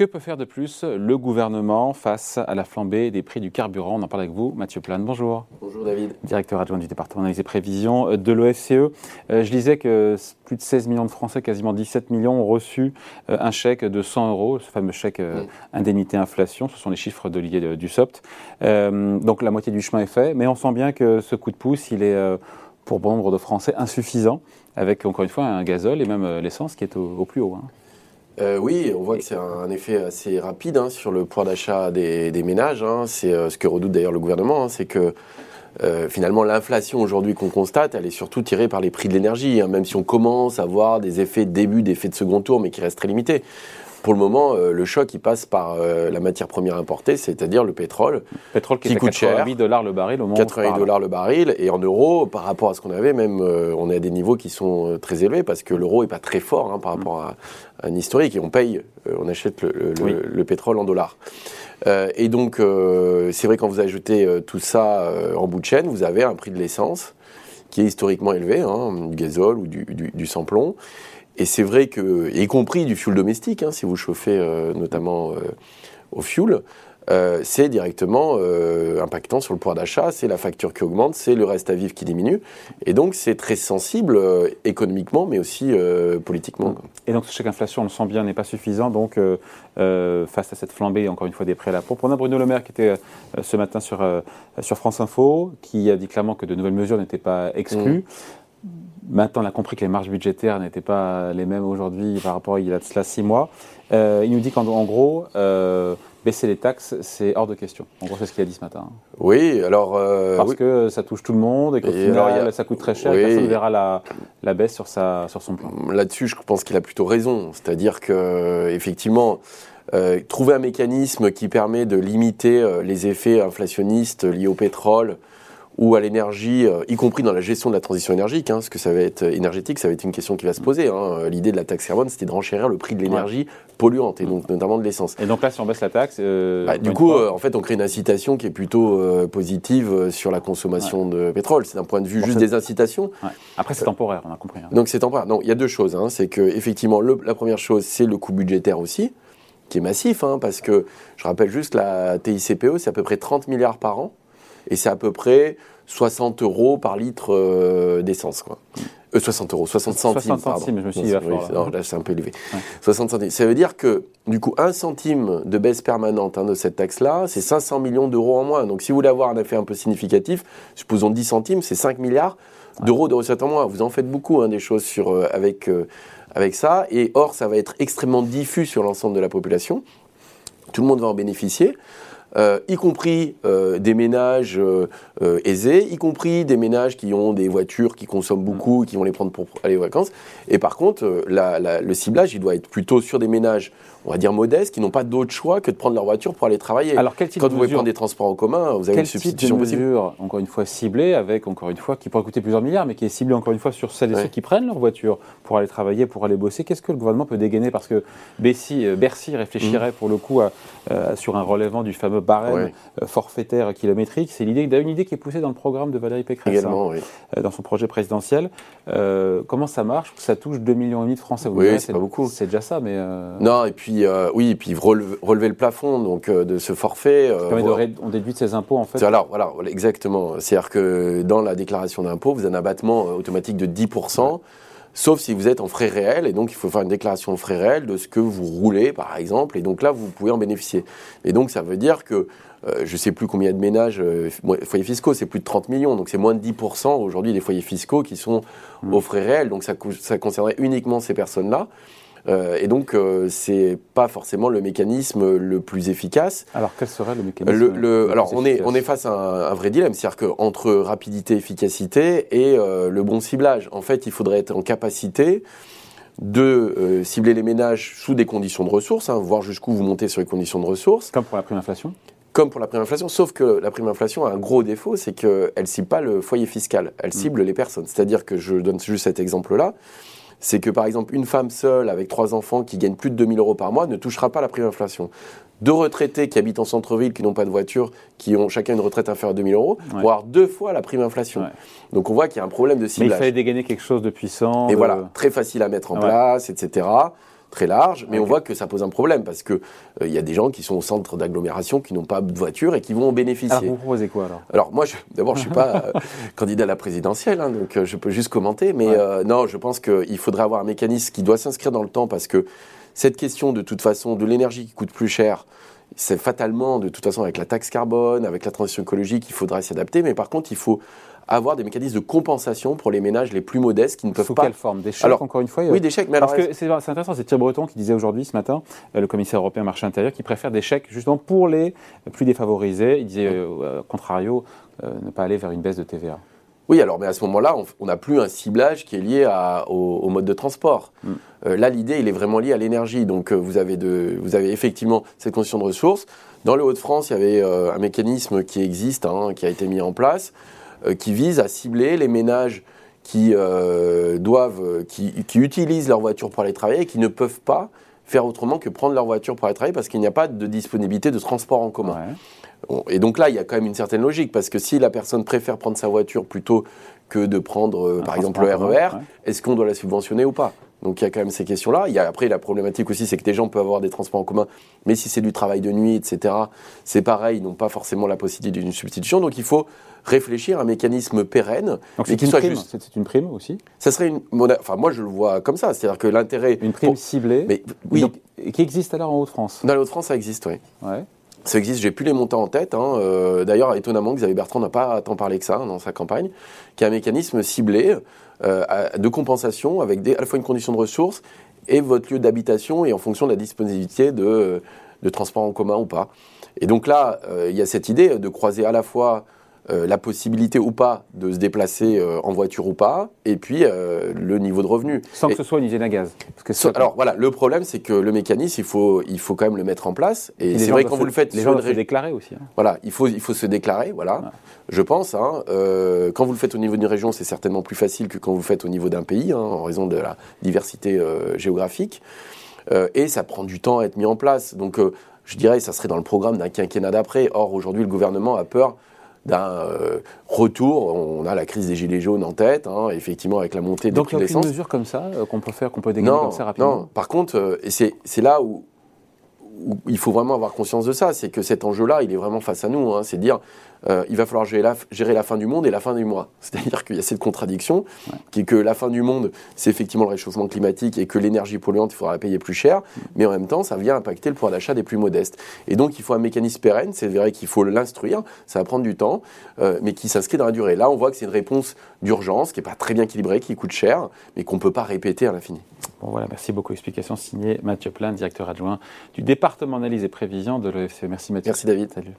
Que peut faire de plus le gouvernement face à la flambée des prix du carburant? On en parle avec vous, Mathieu Plane. Bonjour. Bonjour David. Directeur adjoint du département d'analyse et prévision de l'OFCE. Euh, je disais que plus de 16 millions de Français, quasiment 17 millions, ont reçu euh, un chèque de 100 euros, ce fameux chèque euh, indemnité inflation. Ce sont les chiffres de l'IE du SOPT. donc la moitié du chemin est fait, mais on sent bien que ce coup de pouce, il est pour bon nombre de Français insuffisant, avec encore une fois un gazole et même l'essence qui est au, plus haut. Hein. Euh, oui, on voit que c'est un, effet assez rapide hein, sur le pouvoir d'achat des, ménages. Hein. C'est euh, ce que redoute d'ailleurs le gouvernement, hein. c'est que euh, finalement l'inflation aujourd'hui qu'on constate, elle est surtout tirée par les prix de l'énergie, même si on commence à voir des effets de début, d'effets de second tour, mais qui restent très limités. Pour le moment, euh, le choc il passe par euh, la matière première importée, c'est-à-dire le pétrole, pétrole qui, coûte 88 dollars le baril au moment 88 dollars le baril et en euros par rapport à ce qu'on avait, même euh, on est à des niveaux qui sont très élevés parce que l'euro est pas très fort hein, par rapport à, un historique et on paye, on achète le, pétrole en dollars. et donc c'est vrai quand vous ajoutez tout ça en bout de chaîne, vous avez un prix de l'essence qui est historiquement élevé, hein, du gazole ou du, du, du sans-plomb. Et c'est vrai que, y compris du fuel domestique, hein, si vous chauffez euh, notamment euh, au fuel, euh, c'est directement impactant sur le pouvoir d'achat, c'est la facture qui augmente, c'est le reste à vivre qui diminue. Et donc c'est très sensible économiquement, mais aussi politiquement. Et donc ce chèque inflation, on le sent bien, n'est pas suffisant. Donc face à cette flambée, encore une fois, des prêts à la pompe. On a Bruno Le Maire qui était ce matin sur, sur France Info, qui a dit clairement que de nouvelles mesures n'étaient pas exclues. Mmh. Maintenant, on a compris que les marges budgétaires n'étaient pas les mêmes aujourd'hui par rapport à il y a de cela six mois. Euh, il nous dit qu'en gros, euh, baisser les taxes, c'est hors de question. En gros, c'est ce qu'il a dit ce matin. Oui, alors. Euh, Parce que ça touche tout le monde et qu'au final, ça coûte très cher et personne ne verra la, la, baisse sur, sa, sur son plan. Là-dessus, je pense qu'il a plutôt raison. C'est-à-dire que, effectivement, trouver un mécanisme qui permet de limiter les effets inflationnistes liés au pétrole ou à l'énergie, euh, y compris dans la gestion de la transition énergique, hein, ce que ça va être énergétique, ça va être une question qui va se poser. Hein. L'idée de la taxe carbone, c'était de renchérir le prix de l'énergie polluante, et donc notamment de l'essence. Et donc là, si on baisse la taxe... Euh, bah, du coup, euh, en fait, on crée une incitation qui est plutôt positive sur la consommation de pétrole. C'est d'un point de vue juste des incitations. Après, c'est temporaire, on a compris. Hein. Donc c'est temporaire. Non, il y a deux choses. c'est que effectivement, la première chose, c'est le coût budgétaire aussi, qui est massif, parce que, je rappelle juste, la TICPE, c'est à peu près 30 milliards par an et c'est à peu près 60 euros par litre euh, d'essence. Quoi. 60 euh, euros, 60 centimes. 60 centimes, je me suis dit, là, là c'est un peu élevé. 60 centimes. Ça veut dire que, du coup, un centime de baisse permanente hein, de cette taxe-là, c'est 500 millions d'euros en moins. Donc, si vous voulez avoir un effet un peu significatif, supposons 10 centimes, c'est 5 milliards d'euros de recettes en moins. Vous en faites beaucoup, hein, des choses sur, euh, avec, avec ça. Et or, ça va être extrêmement diffus sur l'ensemble de la population. Tout le monde va en bénéficier. Euh, y compris euh, des ménages euh, aisés, y compris des ménages qui ont des voitures qui consomment beaucoup, qui vont les prendre pour aller aux vacances. Et par contre, le ciblage, il doit être plutôt sur des ménages on va dire modestes, qui n'ont pas d'autre choix que de prendre leur voiture pour aller travailler. Alors quel type Quand vous voulez prendre des transports en commun, vous avez une substitution type de mesure, encore une fois ciblée, avec encore une fois qui pourrait coûter plusieurs milliards, mais qui est ciblée encore une fois sur celles et ceux qui prennent leur voiture pour aller travailler, pour aller bosser? Qu'est-ce que le gouvernement peut dégainer? Parce que Bercy, Bercy réfléchirait mmh. pour le coup sur un relèvement du fameux barème euh, forfaitaire kilométrique. C'est l'idée, une idée qui est poussée dans le programme de Valérie Pécresse, Également, hein, dans son projet présidentiel. comment ça marche? Ça touche 2,5 millions de Français. oui, c'est pas beaucoup. C'est déjà ça, mais non. Et puis oui, et puis relever, le plafond donc euh, de ce forfait. Euh, on déduit de ses impôts en fait. Alors voilà, exactement. C'est-à-dire que dans la déclaration d'impôt, vous avez un abattement euh, automatique de 10%. Sauf si vous êtes en frais réels, et donc il faut faire une déclaration de frais réels de ce que vous roulez, par exemple, et donc là, vous pouvez en bénéficier. Et donc ça veut dire que, je ne sais plus combien de ménages, foyers fiscaux, c'est plus de 30 millions, donc c'est moins de 10% aujourd'hui des foyers fiscaux qui sont mmh. aux frais réels, donc ça, ça concernerait uniquement ces personnes-là. Euh, et donc, euh, c'est pas forcément le mécanisme le plus efficace. Alors, quel serait le mécanisme le, le, Alors, on est, on est face à un, vrai dilemme, c'est-à-dire qu'entre rapidité, efficacité et euh, le bon ciblage, en fait, il faudrait être en capacité de cibler les ménages sous des conditions de ressources, hein, voir jusqu'où vous montez sur les conditions de ressources. Comme pour la prime inflation comme pour la prime inflation, sauf que la prime inflation a un gros défaut, c'est qu'elle ne cible pas le foyer fiscal, elle mm. cible les personnes. C'est-à-dire que je donne juste cet exemple-là c'est que par exemple une femme seule avec trois enfants qui gagne plus de 2000 euros par mois ne touchera pas la prime inflation. Deux retraités qui habitent en centre-ville, qui n'ont pas de voiture, qui ont chacun une retraite inférieure à 2000 euros, voire deux fois la prime inflation. Donc on voit qu'il y a un problème de ciblage. Mais il fallait dégainer quelque chose de puissant. Et voilà, très facile à mettre en place, etc. très large, mais on voit que ça pose un problème parce que il y a des gens qui sont au centre d'agglomération qui n'ont pas de voiture et qui vont en bénéficier. Alors vous proposez quoi alors? Alors moi, d'abord, je suis pas candidat à la présidentielle, hein, donc je peux juste commenter, mais non, je pense qu'il faudrait avoir un mécanisme qui doit s'inscrire dans le temps parce que cette question de toute façon de l'énergie qui coûte plus cher, c'est fatalement, de toute façon, avec la taxe carbone, avec la transition écologique, il faudra s'y adapter. Mais par contre, il faut avoir des mécanismes de compensation pour les ménages les plus modestes qui ne peuvent Sous pas. quelle forme? Des chèques, encore une fois Oui, des chèques. Mais Parce que c'est intéressant, c'est Thierry Breton qui disait aujourd'hui, ce matin, euh, le commissaire européen marché intérieur, qui préfère des chèques justement pour les plus défavorisés. Il disait, euh, contrario, euh, ne pas aller vers une baisse de TVA. Oui, alors, mais à ce moment-là, on n'a plus un ciblage qui est lié au, mode de transport. Mm. Euh, là, l'idée, il est vraiment lié à l'énergie. Donc, euh, vous, avez de, vous avez effectivement cette condition de ressources. Dans le Hauts-de-France, il y avait euh, un mécanisme qui existe, hein, qui a été mis en place, qui vise à cibler les ménages qui doivent, qui, qui, utilisent leur voiture pour aller travailler et qui ne peuvent pas faire autrement que prendre leur voiture pour aller travailler parce qu'il n'y a pas de disponibilité de transport en commun. Et donc là, il y a quand même une certaine logique, parce que si la personne préfère prendre sa voiture plutôt que de prendre, euh, par exemple, le RER, e est-ce qu'on doit la subventionner ou pas? Donc il y a quand même ces questions-là. Il y a après la problématique aussi, c'est que des gens peuvent avoir des transports en commun, mais si c'est du travail de nuit, etc., c'est pareil, ils n'ont pas forcément la possibilité d'une substitution. Donc il faut réfléchir à un mécanisme pérenne. Donc c'est une, prime. C'est une prime aussi? Ça serait une Enfin moi je le vois comme ça, c'est-à-dire que l'intérêt. Une prime ciblée. Mais oui. qui existe alors en Haute-France Dans la Haute-France, ça existe, oui. Ouais. Ça existe, j'ai plus les montants en tête. Hein. Euh, d'ailleurs, étonnamment, Xavier Bertrand n'a pas tant parlé que ça hein, dans sa campagne, qui a un mécanisme ciblé euh, de compensation avec à la fois une condition de ressources et votre lieu d'habitation et en fonction de la disponibilité de, de transport en commun ou pas. Et donc là, euh, il y a cette idée de croiser à la fois euh, la possibilité ou pas de se déplacer euh, en voiture ou pas, et puis euh, le niveau de revenu. Sans que ce soit une usine à gaz. Parce que alors voilà, le problème c'est que le mécanisme, il faut, il faut quand même le mettre en place. Et, c'est vrai quand vous le faites, les gens doivent se déclarer aussi. Hein. Voilà, il faut, il faut se déclarer, voilà. Je pense. Hein, quand vous le faites au niveau d'une région, c'est certainement plus facile que quand vous le faites au niveau d'un pays, hein, en raison de la diversité géographique. et ça prend du temps à être mis en place. Donc je dirais, ça serait dans le programme d'un quinquennat d'après. Or aujourd'hui, le gouvernement a peur d'un euh, retour. On a la crise des gilets jaunes en tête, hein, effectivement, avec la montée des prix de l'essence. Donc il mesure comme ça euh, qu'on peut faire, qu'on peut comme ça rapidement Non, par contre, euh, et c'est là où, il faut vraiment avoir conscience de ça, c'est que cet enjeu-là, il est vraiment face à nous. Hein, c'est dire, euh, il va falloir gérer la, gérer la, fin du monde et la fin du mois. C'est-à-dire qu'il y a cette contradiction, qui est que la fin du monde, c'est effectivement le réchauffement climatique et que l'énergie polluante, il faudra la payer plus cher, mais en même temps, ça vient impacter le pouvoir d'achat des plus modestes. Et donc, il faut un mécanisme pérenne, c'est vrai qu'il faut l'instruire, ça va prendre du temps, euh, mais qui s'inscrit dans la durée. Là, on voit que c'est une réponse d'urgence, qui n'est pas très bien équilibrée, qui coûte cher, mais qu'on ne peut pas répéter à l'infini. Bon voilà, merci beaucoup. Explication signée Mathieu Plein, directeur adjoint du département analyse et prévision de l'EFC. Merci Mathieu. Merci David. Salut.